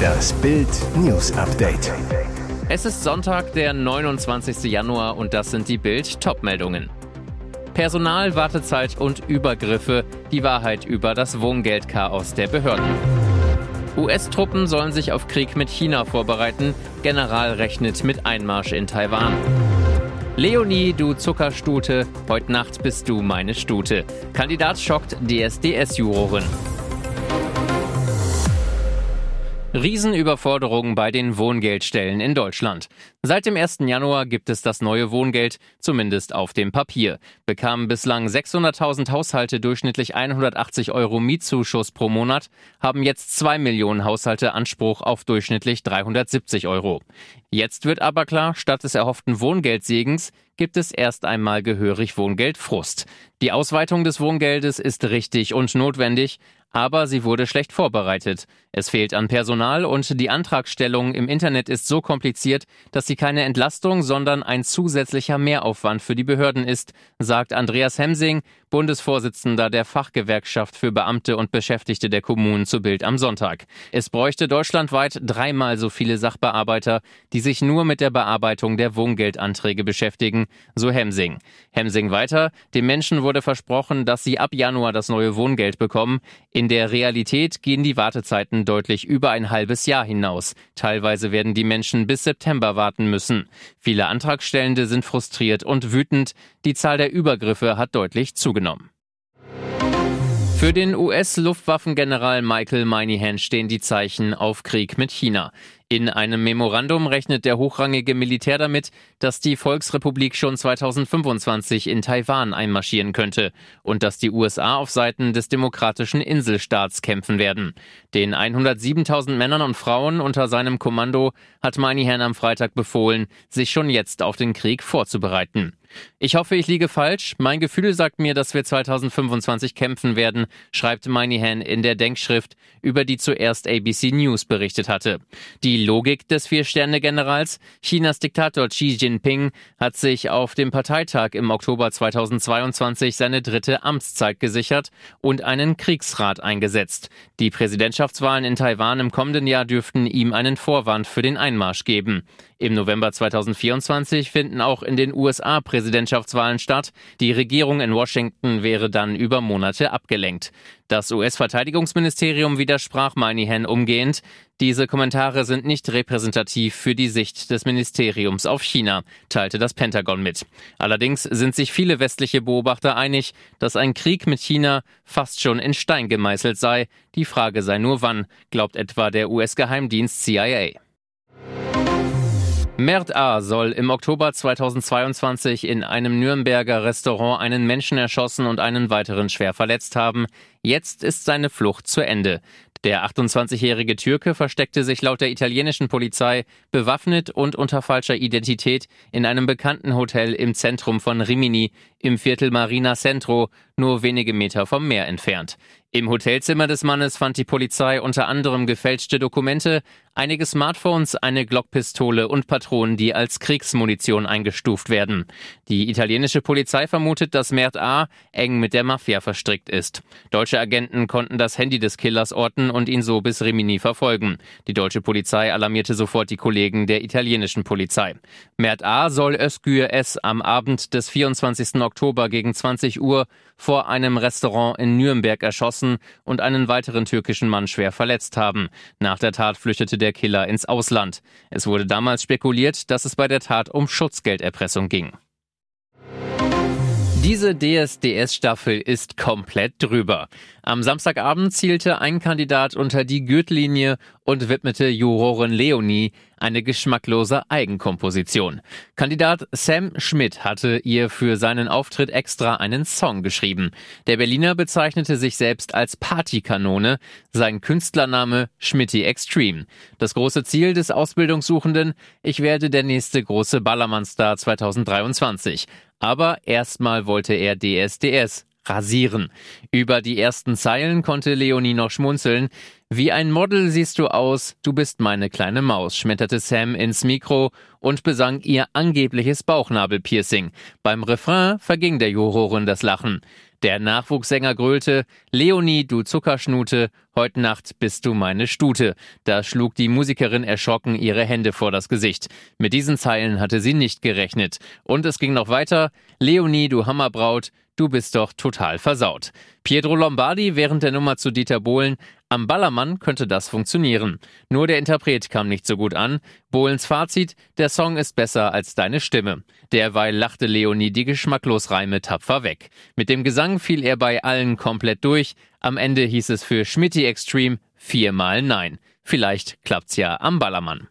Das Bild News Update. Es ist Sonntag, der 29. Januar und das sind die Bild Topmeldungen. Personal, Wartezeit und Übergriffe, die Wahrheit über das Wohngeldchaos der Behörden. US-Truppen sollen sich auf Krieg mit China vorbereiten. General rechnet mit Einmarsch in Taiwan. Leonie, du Zuckerstute, heute Nacht bist du meine Stute. Kandidat schockt DSDS-Jurorin. Riesenüberforderung bei den Wohngeldstellen in Deutschland. Seit dem 1. Januar gibt es das neue Wohngeld, zumindest auf dem Papier. Bekamen bislang 600.000 Haushalte durchschnittlich 180 Euro Mietzuschuss pro Monat, haben jetzt 2 Millionen Haushalte Anspruch auf durchschnittlich 370 Euro. Jetzt wird aber klar, statt des erhofften Wohngeldsegens gibt es erst einmal gehörig Wohngeldfrust. Die Ausweitung des Wohngeldes ist richtig und notwendig, aber sie wurde schlecht vorbereitet. Es fehlt an Personal und die Antragstellung im Internet ist so kompliziert, dass sie keine Entlastung, sondern ein zusätzlicher Mehraufwand für die Behörden ist, sagt Andreas Hemsing, Bundesvorsitzender der Fachgewerkschaft für Beamte und Beschäftigte der Kommunen zu Bild am Sonntag. Es bräuchte deutschlandweit dreimal so viele Sachbearbeiter, die sich nur mit der Bearbeitung der Wohngeldanträge beschäftigen, so Hemsing. Hemsing weiter, den Menschen wurde versprochen, dass sie ab Januar das neue Wohngeld bekommen. In der Realität gehen die Wartezeiten deutlich über ein halbes Jahr hinaus. Teilweise werden die Menschen bis September warten müssen. Viele Antragstellende sind frustriert und wütend. Die Zahl der Übergriffe hat deutlich zugenommen. Für den US-Luftwaffengeneral Michael Moynihan stehen die Zeichen auf Krieg mit China. In einem Memorandum rechnet der hochrangige Militär damit, dass die Volksrepublik schon 2025 in Taiwan einmarschieren könnte und dass die USA auf Seiten des demokratischen Inselstaats kämpfen werden. Den 107.000 Männern und Frauen unter seinem Kommando hat Moynihan am Freitag befohlen, sich schon jetzt auf den Krieg vorzubereiten. Ich hoffe, ich liege falsch. Mein Gefühl sagt mir, dass wir 2025 kämpfen werden, schreibt Moynihan in der Denkschrift, über die zuerst ABC News berichtet hatte. Die die Logik des Vier-Sterne-Generals, Chinas Diktator Xi Jinping, hat sich auf dem Parteitag im Oktober 2022 seine dritte Amtszeit gesichert und einen Kriegsrat eingesetzt. Die Präsidentschaftswahlen in Taiwan im kommenden Jahr dürften ihm einen Vorwand für den Einmarsch geben. Im November 2024 finden auch in den USA Präsidentschaftswahlen statt. Die Regierung in Washington wäre dann über Monate abgelenkt. Das US-Verteidigungsministerium widersprach Moynihan umgehend. Diese Kommentare sind nicht repräsentativ für die Sicht des Ministeriums auf China, teilte das Pentagon mit. Allerdings sind sich viele westliche Beobachter einig, dass ein Krieg mit China fast schon in Stein gemeißelt sei. Die Frage sei nur wann, glaubt etwa der US-Geheimdienst CIA. Mert A. soll im Oktober 2022 in einem Nürnberger Restaurant einen Menschen erschossen und einen weiteren schwer verletzt haben. Jetzt ist seine Flucht zu Ende. Der 28-jährige Türke versteckte sich laut der italienischen Polizei bewaffnet und unter falscher Identität in einem bekannten Hotel im Zentrum von Rimini im Viertel Marina Centro, nur wenige Meter vom Meer entfernt. Im Hotelzimmer des Mannes fand die Polizei unter anderem gefälschte Dokumente, einige Smartphones, eine Glockpistole und Patronen, die als Kriegsmunition eingestuft werden. Die italienische Polizei vermutet, dass Mert A. eng mit der Mafia verstrickt ist. Deutsche Agenten konnten das Handy des Killers orten und ihn so bis Rimini verfolgen. Die deutsche Polizei alarmierte sofort die Kollegen der italienischen Polizei. Mert A. soll Özgür S. am Abend des 24. Oktober gegen 20 Uhr vor einem Restaurant in Nürnberg erschossen und einen weiteren türkischen Mann schwer verletzt haben. Nach der Tat flüchtete der Killer ins Ausland. Es wurde damals spekuliert, dass es bei der Tat um Schutzgelderpressung ging. Diese DSDS-Staffel ist komplett drüber. Am Samstagabend zielte ein Kandidat unter die Gürtellinie und widmete Jurorin Leonie eine geschmacklose Eigenkomposition. Kandidat Sam Schmidt hatte ihr für seinen Auftritt extra einen Song geschrieben. Der Berliner bezeichnete sich selbst als Partykanone, sein Künstlername Schmitty Extreme. Das große Ziel des Ausbildungssuchenden, ich werde der nächste große Ballermann-Star 2023. Aber erstmal wollte er DSDS rasieren. Über die ersten Zeilen konnte Leonie noch schmunzeln. Wie ein Model siehst du aus, du bist meine kleine Maus, schmetterte Sam ins Mikro und besang ihr angebliches Bauchnabelpiercing. Beim Refrain verging der Jurorin das Lachen. Der Nachwuchssänger grölte, Leonie, du Zuckerschnute, heute Nacht bist du meine Stute. Da schlug die Musikerin erschrocken ihre Hände vor das Gesicht. Mit diesen Zeilen hatte sie nicht gerechnet. Und es ging noch weiter, Leonie, du Hammerbraut, du bist doch total versaut. Pietro Lombardi während der Nummer zu Dieter Bohlen, am Ballermann könnte das funktionieren. Nur der Interpret kam nicht so gut an. Bohlens Fazit, der Song ist besser als deine Stimme. Derweil lachte Leonie die Geschmacklosreime tapfer weg. Mit dem Gesang fiel er bei allen komplett durch. Am Ende hieß es für Schmitty Extreme viermal Nein. Vielleicht klappt's ja am Ballermann.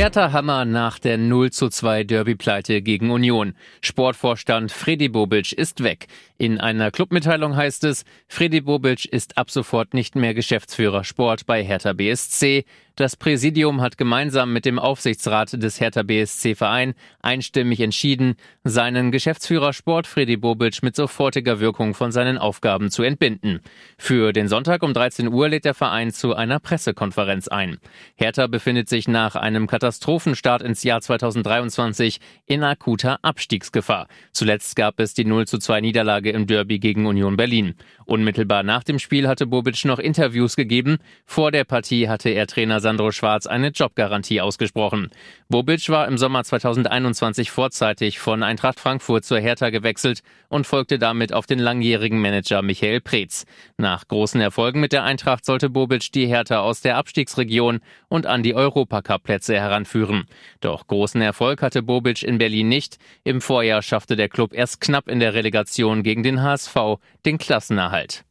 Hertha Hammer nach der 0 zu 2 Derby-Pleite gegen Union. Sportvorstand Freddy Bobic ist weg. In einer Clubmitteilung heißt es, Freddy Bobic ist ab sofort nicht mehr Geschäftsführer Sport bei Hertha BSC. Das Präsidium hat gemeinsam mit dem Aufsichtsrat des Hertha BSC Verein einstimmig entschieden, seinen Geschäftsführer Sport Freddy Bobic mit sofortiger Wirkung von seinen Aufgaben zu entbinden. Für den Sonntag um 13 Uhr lädt der Verein zu einer Pressekonferenz ein. Hertha befindet sich nach einem Katastrophenstart ins Jahr 2023 in akuter Abstiegsgefahr. Zuletzt gab es die 0 zu 2 Niederlage im Derby gegen Union Berlin. Unmittelbar nach dem Spiel hatte Bobic noch Interviews gegeben. Vor der Partie hatte er Trainer Sandro Schwarz eine Jobgarantie ausgesprochen. Bobic war im Sommer 2021 vorzeitig von Eintracht Frankfurt zur Hertha gewechselt und folgte damit auf den langjährigen Manager Michael Preetz. Nach großen Erfolgen mit der Eintracht sollte Bobic die Hertha aus der Abstiegsregion und an die Europacup-Plätze heranführen. Doch großen Erfolg hatte Bobic in Berlin nicht. Im Vorjahr schaffte der Club erst knapp in der Relegation gegen den HSV den Klassenerhalt.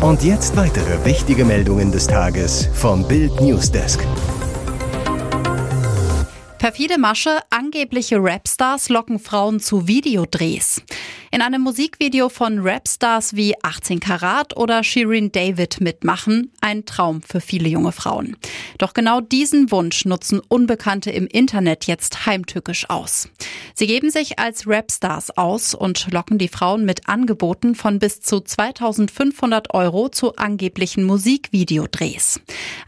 Und jetzt weitere wichtige Meldungen des Tages vom Bild Newsdesk. Perfide Masche, angebliche Rapstars locken Frauen zu Videodrehs. In einem Musikvideo von Rapstars wie 18 Karat oder Shirin David mitmachen, ein Traum für viele junge Frauen. Doch genau diesen Wunsch nutzen Unbekannte im Internet jetzt heimtückisch aus. Sie geben sich als Rapstars aus und locken die Frauen mit Angeboten von bis zu 2500 Euro zu angeblichen Musikvideodrehs.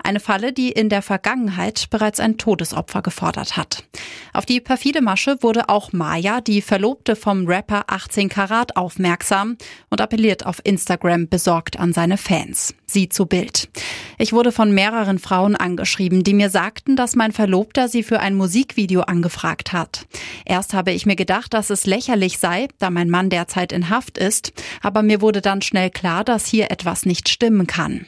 Eine Falle, die in der Vergangenheit bereits ein Todesopfer gefordert hat. Auf die perfide Masche wurde auch Maya, die Verlobte vom Rapper 18 Karat, aufmerksam und appelliert auf Instagram besorgt an seine Fans. Sie zu Bild. Ich wurde von mehreren Frauen angeschrieben, die mir sagten, dass mein Verlobter sie für ein Musikvideo angefragt hat. Erst habe ich mir gedacht, dass es lächerlich sei, da mein Mann derzeit in Haft ist, aber mir wurde dann schnell klar, dass hier etwas nicht stimmen kann.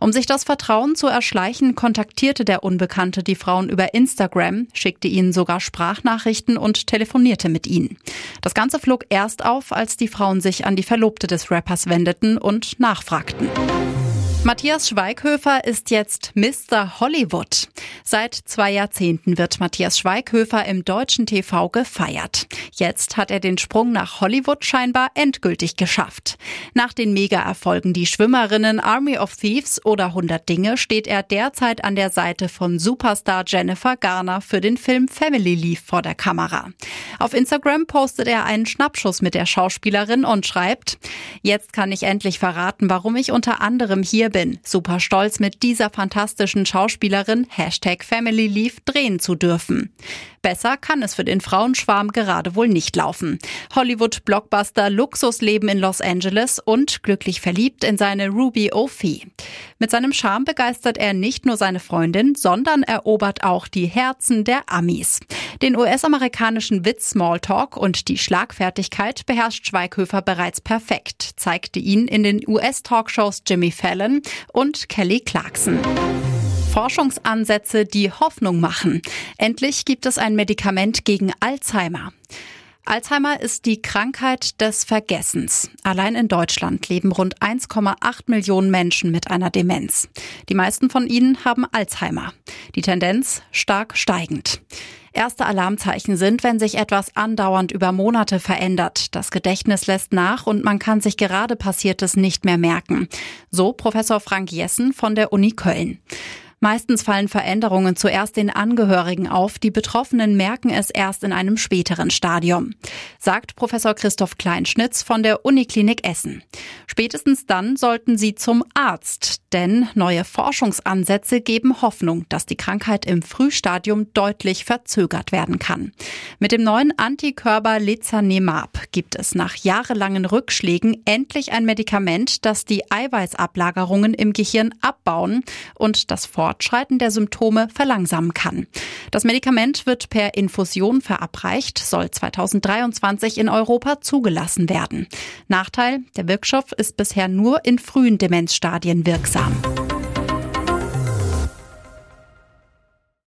Um sich das Vertrauen zu erschleichen, kontaktierte der Unbekannte die Frauen über Instagram, schickte ihnen sogar Sprachnachrichten und telefonierte mit ihnen. Das Ganze flog erst auf, als die Frauen sich an die Verlobte des Rappers wendeten und nachfragten. Matthias Schweighöfer ist jetzt Mr. Hollywood. Seit zwei Jahrzehnten wird Matthias Schweighöfer im deutschen TV gefeiert. Jetzt hat er den Sprung nach Hollywood scheinbar endgültig geschafft. Nach den Mega-Erfolgen Die Schwimmerinnen, Army of Thieves oder 100 Dinge steht er derzeit an der Seite von Superstar Jennifer Garner für den Film Family Leave vor der Kamera. Auf Instagram postet er einen Schnappschuss mit der Schauspielerin und schreibt, jetzt kann ich endlich verraten, warum ich unter anderem hier bin. Super stolz mit dieser fantastischen Schauspielerin Hashtag Family Leave drehen zu dürfen. Besser kann es für den Frauenschwarm gerade wohl nicht laufen. Hollywood-Blockbuster Luxusleben in Los Angeles und glücklich verliebt in seine Ruby O'Fee. Mit seinem Charme begeistert er nicht nur seine Freundin, sondern erobert auch die Herzen der Amis. Den US-amerikanischen Witz Smalltalk und die Schlagfertigkeit beherrscht Schweighöfer bereits perfekt, zeigte ihn in den US-Talkshows Jimmy Fallon und Kelly Clarkson. Forschungsansätze, die Hoffnung machen. Endlich gibt es ein Medikament gegen Alzheimer. Alzheimer ist die Krankheit des Vergessens. Allein in Deutschland leben rund 1,8 Millionen Menschen mit einer Demenz. Die meisten von ihnen haben Alzheimer. Die Tendenz stark steigend. Erste Alarmzeichen sind, wenn sich etwas andauernd über Monate verändert. Das Gedächtnis lässt nach und man kann sich gerade Passiertes nicht mehr merken. So Professor Frank Jessen von der Uni Köln. Meistens fallen Veränderungen zuerst den Angehörigen auf, die Betroffenen merken es erst in einem späteren Stadium, sagt Professor Christoph Kleinschnitz von der Uniklinik Essen. Spätestens dann sollten sie zum Arzt, denn neue Forschungsansätze geben Hoffnung, dass die Krankheit im Frühstadium deutlich verzögert werden kann. Mit dem neuen Antikörper Lezanemab gibt es nach jahrelangen Rückschlägen endlich ein Medikament, das die Eiweißablagerungen im Gehirn abbauen und das Fortschreiten der Symptome verlangsamen kann. Das Medikament wird per Infusion verabreicht, soll 2023 in Europa zugelassen werden. Nachteil, der Wirkstoff ist bisher nur in frühen Demenzstadien wirksam.